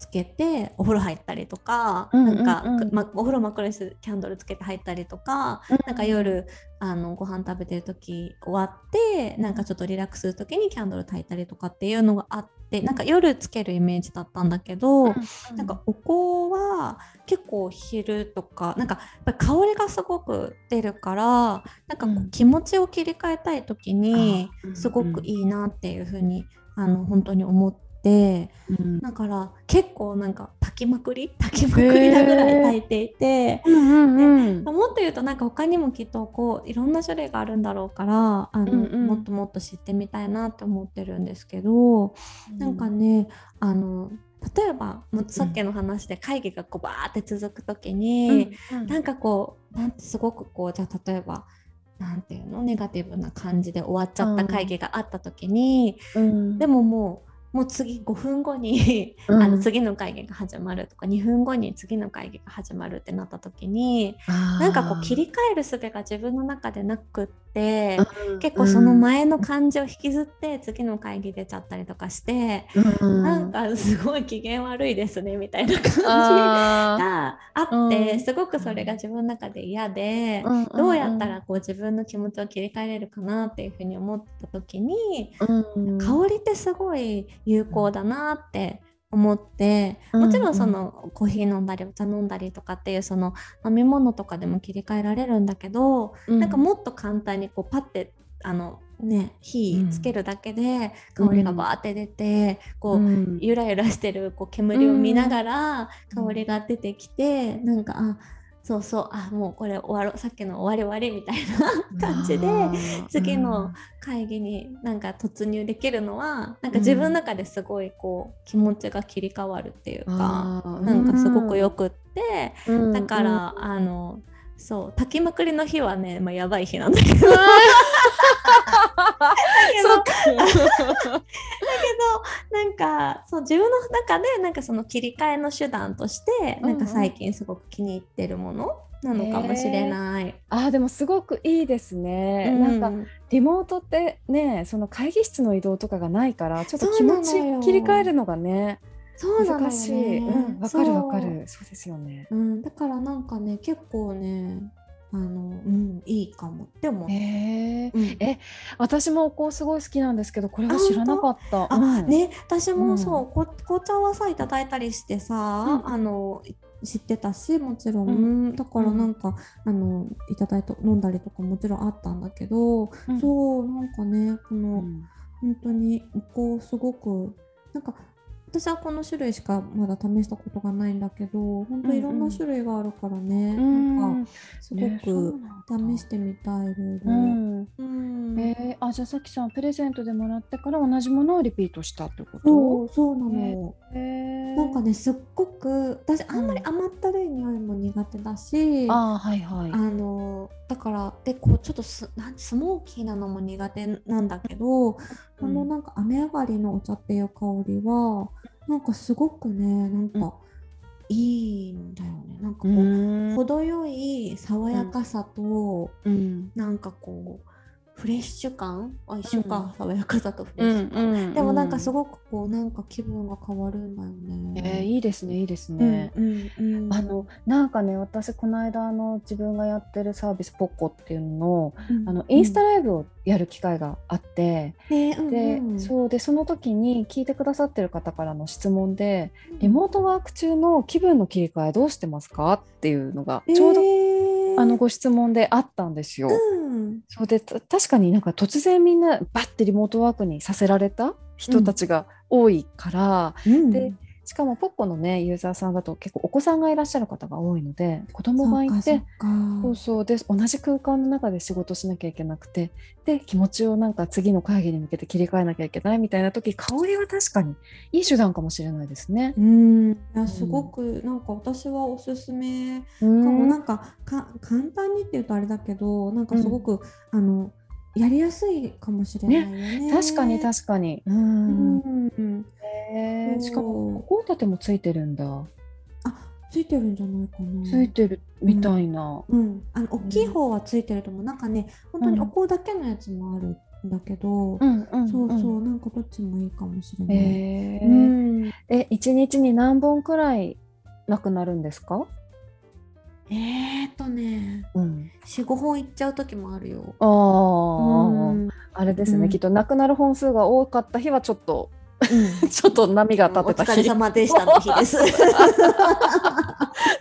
つけてお風呂入ったりとか、うんうんうん。なんか、くま、お風呂真っ暗にしてキャンドルつけて入ったりとか、なんか夜あのご飯食べてる時終わってなんかちょっとリラックスする時にキャンドル焚いたりとかっていうのがあってなんか夜つけるイメージだったんだけど、なんかお香は結構昼とかなんかやっぱり香りがすごく出るからなんかこううん。気持ちを切り替えたい時にすごくいいなっていうふうにあの本当に思ってうん。だから結構なんか炊きまくり [laughs] 炊きまくりなぐらい炊いていて。うんうんうん。もっと言うとなんか他にもきっとこういろんな種類があるんだろうからあの、うんうん。もっともっと知ってみたいなって思ってるんですけど、なんかねあの例えばもうさっきの話で会議がこうバーって続く時に、うんなんかこうなんてすごくこうじゃあ例えばなんていうの？ネガティブな感じで終わっちゃった会議があった時に、うん。でももうもう次5分後に、うん。あの次の会議が始まるとか2分後に次の会議が始まるってなった時になんかこう切り替える術が自分の中でなくって。結構その前の感じを引きずって次の会議出ちゃったりとかして、うん。なんかすごい機嫌悪いですねみたいな感じあがあって、うん。すごくそれが自分の中で嫌で、ーどうやったらこう自分の気持ちを切り替えれるかなっていうふうに思った時に、うん。香りってすごい有効だなって思ってうんもちろんそのコーヒー飲んだりお茶飲んだりとかっていうその飲み物とかでも切り替えられるんだけど、なんかもっと簡単にこうパッてあのね火つけるだけで香りがバーって出て、こう、うん。ゆらゆらしてるこう煙を見ながらうん。香りが出てきて、なんかあそうそう。あもうこれ終わろう。さっきの終わり終わりみたいな感じで次の会議になんか突入できるのはなんか自分の中ですごいこう気持ちが切り替わるっていうか、あー。なんかすごくよくって、うん。だから、あのそう炊きまくりの日はね、まあ、やばい日なんだけど。だけどそっか。なんかそう自分の中でなんかその切り替えの手段としてなんか最近すごく気に入ってるものなのかもしれない。あーでもすごくいいですね、うん。なんかリモートってねその会議室の移動とかがないからちょっと気持よ。ち切り替えるのがねそうなのよね。難しい。うんわかるわかそう。るそうですよね。うん、だからなんかね結構ねあの、うん、いいかもって思う。へえうん。え私もこうすごい好きなんですけどこれは知らなかった。あ、うん。ね私もそう、うん。こ紅茶はさいただいたりしてさ、うん。あの知ってたしもちろん、うん。だからなんか、あのいただいて飲んだりとかもちろんあったんだけど、うん。そうなんかねこの、うん。本当にこうすごくなんか私はこの種類しかまだ試したことがないんだけど本当いろんな種類があるからね、なんかすごく試してみたいいろいろ。うん。うん。えー、あじゃあさっきさんプレゼントでもらってから同じものをリピートしたってこそとうそうなの、ね。へー。なんかねすっごく私あんまり甘ったるい匂いも苦手だし、あーはいはい。あのだからでこうちょっとスなんスモーキーなのも苦手なんだけど、このなんか雨上がりのお茶っていう香りはなんかすごくねなんかいいんだよね。なんかこう、うん。程よい爽やかさと、うん。なんかこうフレッシュ感あ一緒か、爽やかさとフレッシュ感、うんうんうん、でもなんかすごくこうなんか気分が変わるんだよね。えー、いいですねいいですね。うんうんうん、あのなんかね私この間あの自分がやってるサービスポッコっていうのを、うん、あのインスタライブをやる機会があって、うん、で、うん。うん、そうでその時に聞いてくださってる方からの質問で、リモートワーク中の気分の切り替えどうしてますか？っていうのがちょうど、えー、あのご質問であったんですよ。そうで確かになんか突然みんなバッてリモートワークにさせられた人たちが多いから、うん、でしかもポッコのねユーザーさんだと結構お子さんがいらっしゃる方が多いので子供がいてそうそう。で同じ空間の中で仕事しなきゃいけなくてで気持ちをなんか次の会議に向けて切り替えなきゃいけないみたいな時香りは確かにいい手段かもしれないですね。うん。すごくなんか私はおすすめかも。なんかか簡単にって言うとあれだけどなんかすごく、うん、あのやりやすいかもしれないよね。ね確かに確かに。うん。うんえー、しかもここ立てもついてるんだ。あ、ついてるんじゃないかな。ついてるみたいな。うん。うん、あの大きい方はついてると思う。なんかね、本当にお香だけのやつもあるんだけど、うんうん、そうそうなんかどっちもいいかもしれない。えー、うん。え、一日に何本くらいなくなるんですか？えー、っとね、うん、45本いっちゃう時もあるよ。ああ、うん、あれですね、うん、きっとなくなる本数が多かった日はちょっと、うん、[laughs] ちょっと波が立てた日。お疲れ様でしたの日です。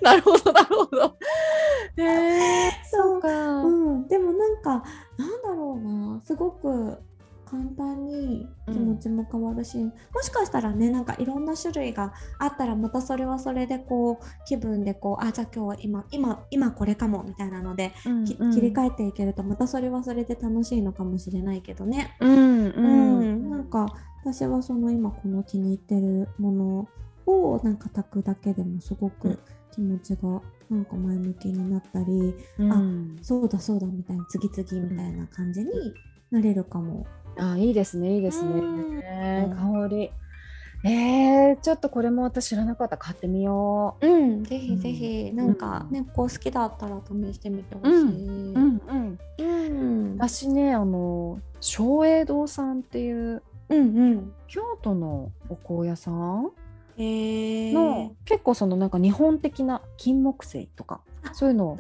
なるほどなるほど。へえー、そうか、うん。でもなんかなんだろうなすごく簡単に気持ちも変わるし、うん、もしかしたらねなんかいろんな種類があったらまたそれはそれでこう気分でこうあじゃあ今日は今今今これかもみたいなので、うんうん、切り替えていけるとまたそれはそれで楽しいのかもしれないけどね。うん、うん。うん、なんか私はその今この気に入ってるものをなんか炊くだけでもすごく気持ちがなんか前向きになったり、うん、あそうだそうだみたいな次々みたいな感じになれるかもあいいですねいいですね、香り。えー、ちょっとこれも私知らなかった。買ってみよう。うんぜひぜひ、うん、なんかね、こう好きだったら試してみてほしい、うんうんうん、私ねあの松栄堂さんっていう、うんうん、京都のお香屋さんの結構そのなんか日本的な金木犀とかそういうの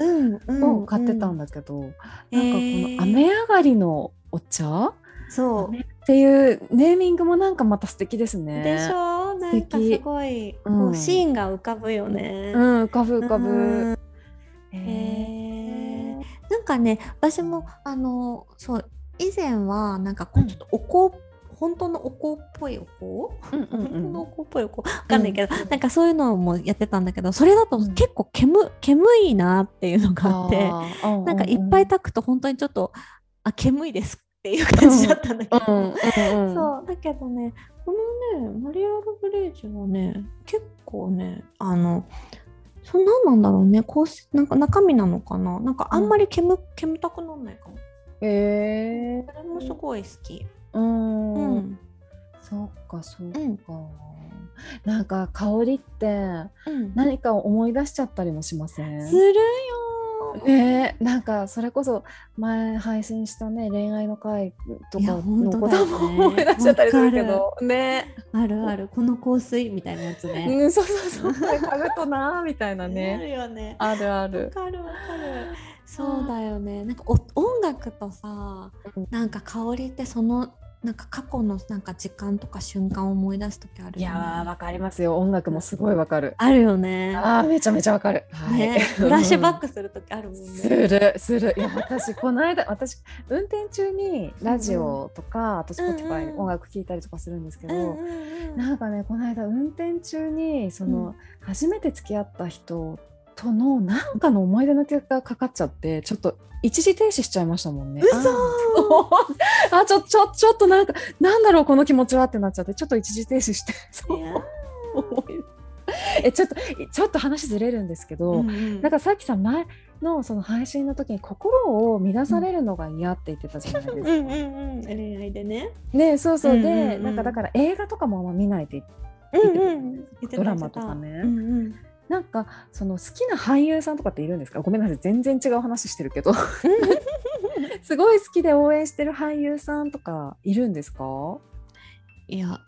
を買ってたんだけど、うんうん、なんかこの雨上がりのお茶そう。っていうネーミングもなんかまた素敵ですね。でしょ？なんかすごい、うん、こうシーンが浮かぶよね。うん、浮かぶ浮かぶ。うん、へえ。なんかね私もあのそう以前はなんかこうちょっとお香、うん本当のお香っぽいお香、うんうんうん、本当のお香っぽいお香？わかんないけど、うん、なんかそういうのもやってたんだけどそれだと結構煙煙いなっていうのがあって、うん、なんかいっぱい炊くと本当にちょっとあ煙いですっていう感じだったんだけど、うんうんうん、そうだけどねこのねマリアール・ブレージュはね結構ねあのそ何なんだろうね。こうなんか中身なのかな？なんかあんまり煙,、煙たくなんないかも。へえー、それもすごい好き。うん、うん、そっかそっか、うん、なんか香りって何かを思い出しちゃったりもしません、するよねなんかそれこそ前配信したね恋愛の回とかのことも思い出しちゃったりするけど。ね。あるある。この香水みたいなやつね、うん、そうそうそう。となみたいなね。あるよね。あるある。わかるわかる。そうだよね。なんか音楽とさ、うん、なんか香りってそのなんか過去のなんか時間とか瞬間を思い出す時ある、ね、い。やわかりますよ。音楽もすごいわかる。あるよね。あめちゃめちゃわかる、ね、はい、フラッシュバックする時あるもんね、するする。いや私この間私運転中にラジオとか、うん、あと Spotify 音楽聴いたりとかするんですけど、うんうんうん、なんかねこの間運転中にその、うん、初めて付き合った人とのなんかの思い出の曲がかかっちゃってちょっと一時停止しちゃいましたもんね。嘘あちょちょちょっとなんかなんだろうこの気持ちはってなっちゃってちょっと一時停止してそうえちょっとちょっと話ずれるんですけど、うんうん、なんかさっきさ前のその配信の時に心を乱されるのが嫌って言ってたじゃないですか。うんうんうん、恋愛でね。ねそうそう、うんうんうん、でなんかだから映画とかもあんま見ないって言ってた、うんうん、ドラマとかね。うんうんなんかその好きな俳優さんとかっているんですか？ごめんなさい全然違う話してるけど。[laughs] すごい好きで応援してる俳優さんとかいるんですか？いや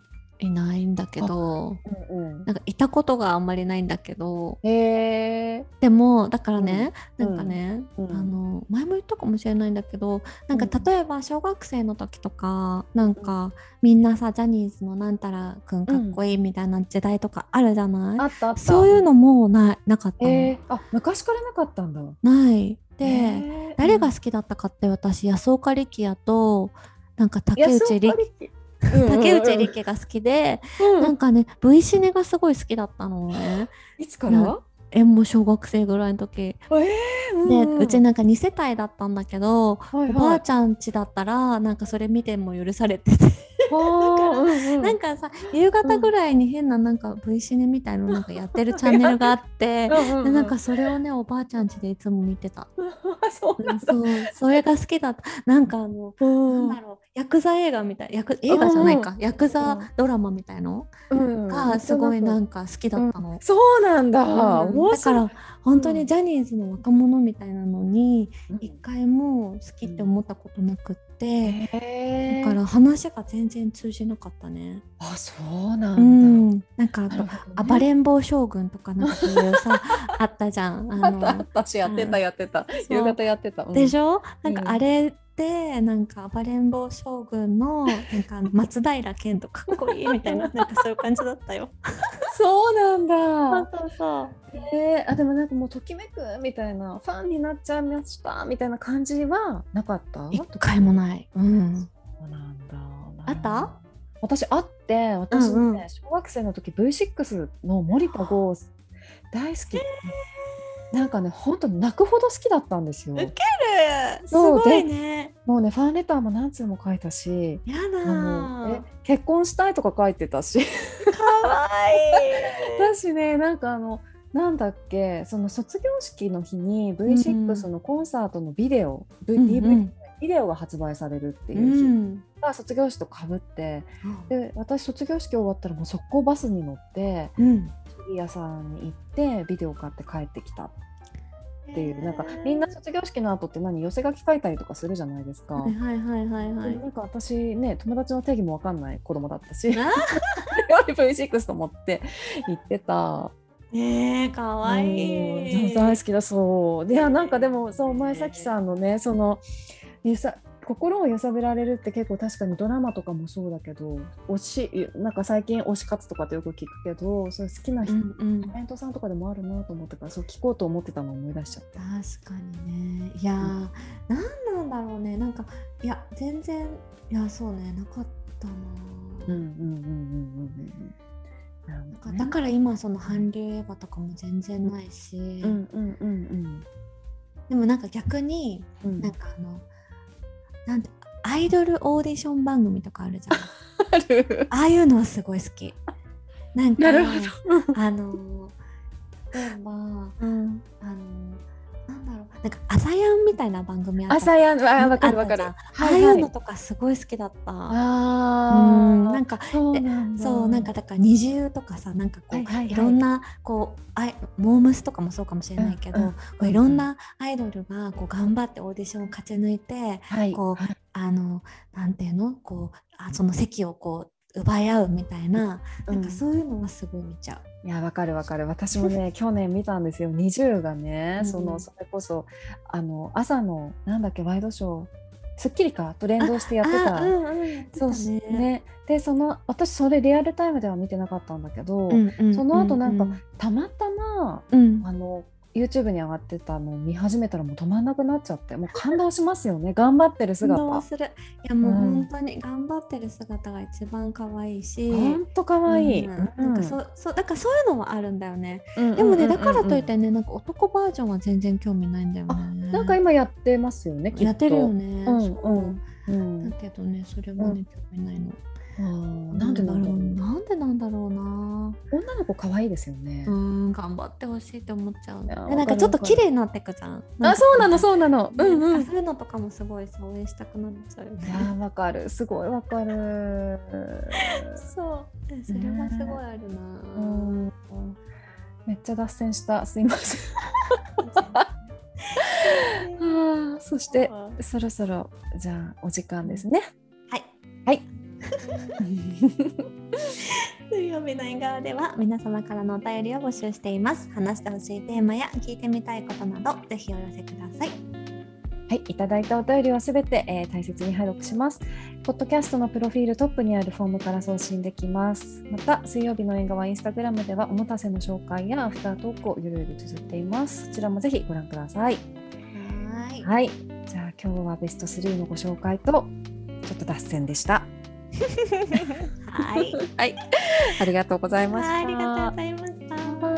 いないんだけど、うんうん、なんかいたことがあんまりないんだけどでもだからね、うん。なんかね、うん。あの前も言ったかもしれないんだけどなんかうん。例えば小学生の時とかなんかみんなさジャニーズのなんたらくん。かっこいいみたいな時代とかあるじゃない、あったあった。そういうのもないなかったあ昔からなかったんだ。ない。で、誰が好きだったかって私安岡力也となんか竹内力力竹内力が好きで、なんかね V シネがすごい好きだったのね。いつから、うんえもう小学生ぐらいの時。えーうんで、うん。うちなんか2世帯だったんだけど、はいはい。おばあちゃん家だったらなんかそれ見ても許されてて、[laughs] なんかさ夕方ぐらいに変ななんか V シネみたいのなんかやってるチャンネルがあってうん。うんうんでなんかそれをねおばあちゃん家でいつも見てた。そうなんだ。そうそれが好きだった。なんかあの、うん。なんだろうヤクザ映画みたいヤク映画じゃないか。ヤクザドラマみたいの？うん。がすごいなんか好きだったの。そうなんだ、うん。面白い。だから本当にジャニーズの若者みたいなのにうん。一回も好きって思ったことなくって、へー。だから話が全然通じなかったね。あそうなうんだ、ん、なんかね。暴れん坊将軍とかなんかそういうさ [laughs] あったじゃん。ああったあった。私やってたやってた。夕方やってた、うん。でしょ？なんかうん。あれでなんか暴れん坊将軍のなんか松平健とかっこいいみたいななんかそういう感じだったよ。[laughs] そうなんそうだそうそう。えー、あでもなんかもうときめくみたいなファンになっちゃいましたみたいな感じはなかった？一回もない。うん。そうなんだ。あった？私あって私ね、うんうん。小学生の時 V6 の森田剛大好き、なんかねほんと泣くほど好きだったんですよウケるすそうごいね。もうねファンレターも何通も書いたしやだ結婚したいとか書いてたしー。かわいい。[laughs] だしねなんかあのなんだっけその卒業式の日に V6 のコンサートのビデオ、うん DVD ビデオが発売されるってういう日ん。が卒業式とかぶってで私卒業式終わったらもう速攻バスに乗ってうん。CD 屋さんに行ってビデオ買って帰ってきたっていうなんかみんな卒業式の後って何？寄せ書き書いたりとかするじゃないですか。はいはいはいはい。なんか私ね友達の定義も分かんない子供だったしな V6 と思って行ってた。えー、かわいい。うん大好きだそう。いやなんかでもそう前崎さんのねそのゆさ心を揺さぶられるって結構確かにドラマとかもそうだけど推しなんか最近推し活とかってよく聞くけどそう好きな人、うんうん。タレントさんとかでもあるなと思ったからそう聞こうと思ってたのを思い出しちゃった。確かにね。いやー、なんなんだろうね。なんかいや全然いやそうねなかったな、うんうんうんうんうんうん。なるほどねだから今その韓流映画とかも全然ないし、うんうんうんでもなんか逆にうんうん。なんかあのなんてアイドルオーディション番組とかあるじゃん [laughs] ある。ああいうのはすごい好きなんかあの例えばうん。あのなんだろう。なんか朝やんみたいな番組あった。朝やんあわかるわかる。ああい。うのとかすごい好きだった。あうんあなんかそうなんだ。そうなんかだから二重とかさなんかこう、いはいはいはい。ろんなこうあいモームスとかもそうかもしれないけど、うんうんこういろんなアイドルがこう頑張ってオーディションを勝ち抜いてはい。こうあのなんていうの？こうあその席をこう奪い合うみたいな、なんかそういうのはすごい見ちゃう。いやわかるわかる。私もね [laughs] 去年見たんですよ。20がね、うんそのそれこそあの朝のなんだっけワイドショー『スッキリ』か？と連動してやってた。あうんうん。そうね。ね。でその私それリアルタイムでは見てなかったんだけど、うんうんその後なんかうんたまたまうん。あの YouTube に上がってたのを見始めたらもう止まんなくなっちゃってもう感動しますよね。頑張ってる感動姿する。いやもううん本当に頑張ってる姿が一番可愛いし、ほんとかわい。い、うん。なんかそうそうだからそういうのはあるんだよね。うんでもね、うんうん。うんだからといってねなんか男バージョンは全然興味ないんだよね。なんか今やってますよねきっと。やってるよね。うんそう。うん。だけどねそれはね、興味ないの。なんでなんだろうなんでなんだろうな。女の子可愛いですよねう。ん頑張ってほしいって思っちゃう。なんかちょっと綺麗になってくじゃん。あ、そうなの、うそうなの。うんうん。いそういうのとかもすごいさ応援したくなっちゃうよね。やー、わかる。すごいわかる。そう。でそれはすごいあるな。うん。めっちゃ脱線した。すいません。[laughs] そしてそろそろじゃあお時間ですね。はい。はい。水曜日の縁側では皆様からのお便りを募集しています。話してほしいテーマや聞いてみたいことなどぜひお寄せください。はい、いただいたお便りはすべて、えー、大切に拝読します。ポッドキャストのプロフィールトップにあるフォームから送信できます。また、水曜日の縁側インスタグラムではおもたせの紹介やアフタートークをゆるゆる綴っています。そちらもぜひご覧ください。はい。はい。じゃあ今日はベスト3のご紹介とちょっと脱線でした。はい。はい。ありがとうございました。ありがとうございます。